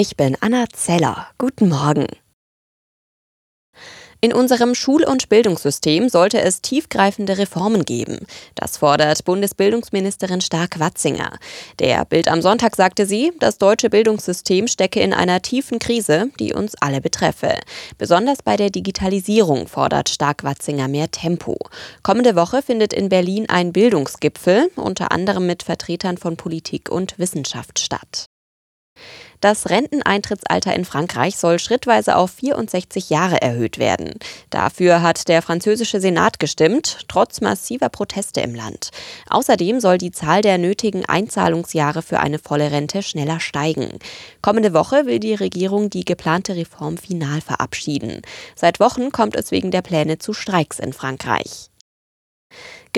Ich bin Anna Zeller. Guten Morgen. In unserem Schul- und Bildungssystem sollte es tiefgreifende Reformen geben. Das fordert Bundesbildungsministerin Stark-Watzinger. Der Bild am Sonntag sagte sie, das deutsche Bildungssystem stecke in einer tiefen Krise, die uns alle betreffe. Besonders bei der Digitalisierung fordert Stark-Watzinger mehr Tempo. Kommende Woche findet in Berlin ein Bildungsgipfel, unter anderem mit Vertretern von Politik und Wissenschaft statt. Das Renteneintrittsalter in Frankreich soll schrittweise auf 64 Jahre erhöht werden. Dafür hat der französische Senat gestimmt, trotz massiver Proteste im Land. Außerdem soll die Zahl der nötigen Einzahlungsjahre für eine volle Rente schneller steigen. Kommende Woche will die Regierung die geplante Reform final verabschieden. Seit Wochen kommt es wegen der Pläne zu Streiks in Frankreich.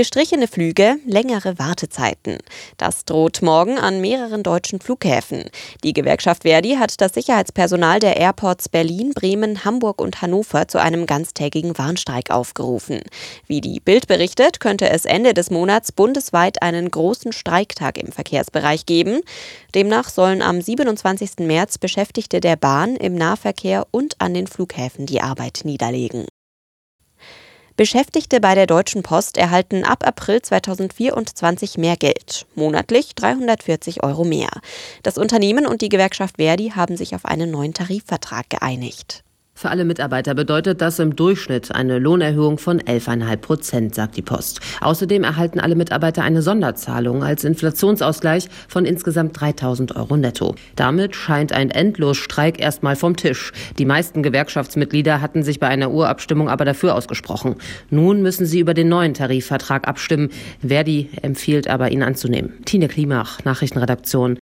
Gestrichene Flüge, längere Wartezeiten. Das droht morgen an mehreren deutschen Flughäfen. Die Gewerkschaft Verdi hat das Sicherheitspersonal der Airports Berlin, Bremen, Hamburg und Hannover zu einem ganztägigen Warnstreik aufgerufen. Wie die Bild berichtet, könnte es Ende des Monats bundesweit einen großen Streiktag im Verkehrsbereich geben. Demnach sollen am 27. März Beschäftigte der Bahn im Nahverkehr und an den Flughäfen die Arbeit niederlegen. Beschäftigte bei der Deutschen Post erhalten ab April 2024 mehr Geld, monatlich 340 Euro mehr. Das Unternehmen und die Gewerkschaft Verdi haben sich auf einen neuen Tarifvertrag geeinigt. Für alle Mitarbeiter bedeutet das im Durchschnitt eine Lohnerhöhung von 11,5 Prozent, sagt die Post. Außerdem erhalten alle Mitarbeiter eine Sonderzahlung als Inflationsausgleich von insgesamt 3000 Euro netto. Damit scheint ein Endlosstreik erstmal vom Tisch. Die meisten Gewerkschaftsmitglieder hatten sich bei einer Urabstimmung aber dafür ausgesprochen. Nun müssen sie über den neuen Tarifvertrag abstimmen. Verdi empfiehlt aber, ihn anzunehmen. Tine Klimach, Nachrichtenredaktion.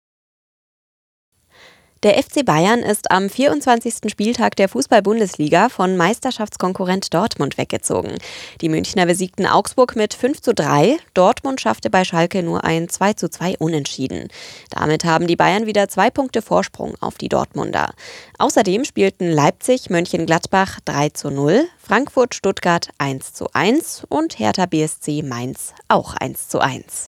Der FC Bayern ist am 24. Spieltag der Fußball-Bundesliga von Meisterschaftskonkurrent Dortmund weggezogen. Die Münchner besiegten Augsburg mit 5 zu 3. Dortmund schaffte bei Schalke nur ein 2 zu 2 Unentschieden. Damit haben die Bayern wieder zwei Punkte Vorsprung auf die Dortmunder. Außerdem spielten Leipzig, Mönchengladbach 3 zu 0, Frankfurt, Stuttgart 1 zu 1 und Hertha BSC Mainz auch 1 zu 1.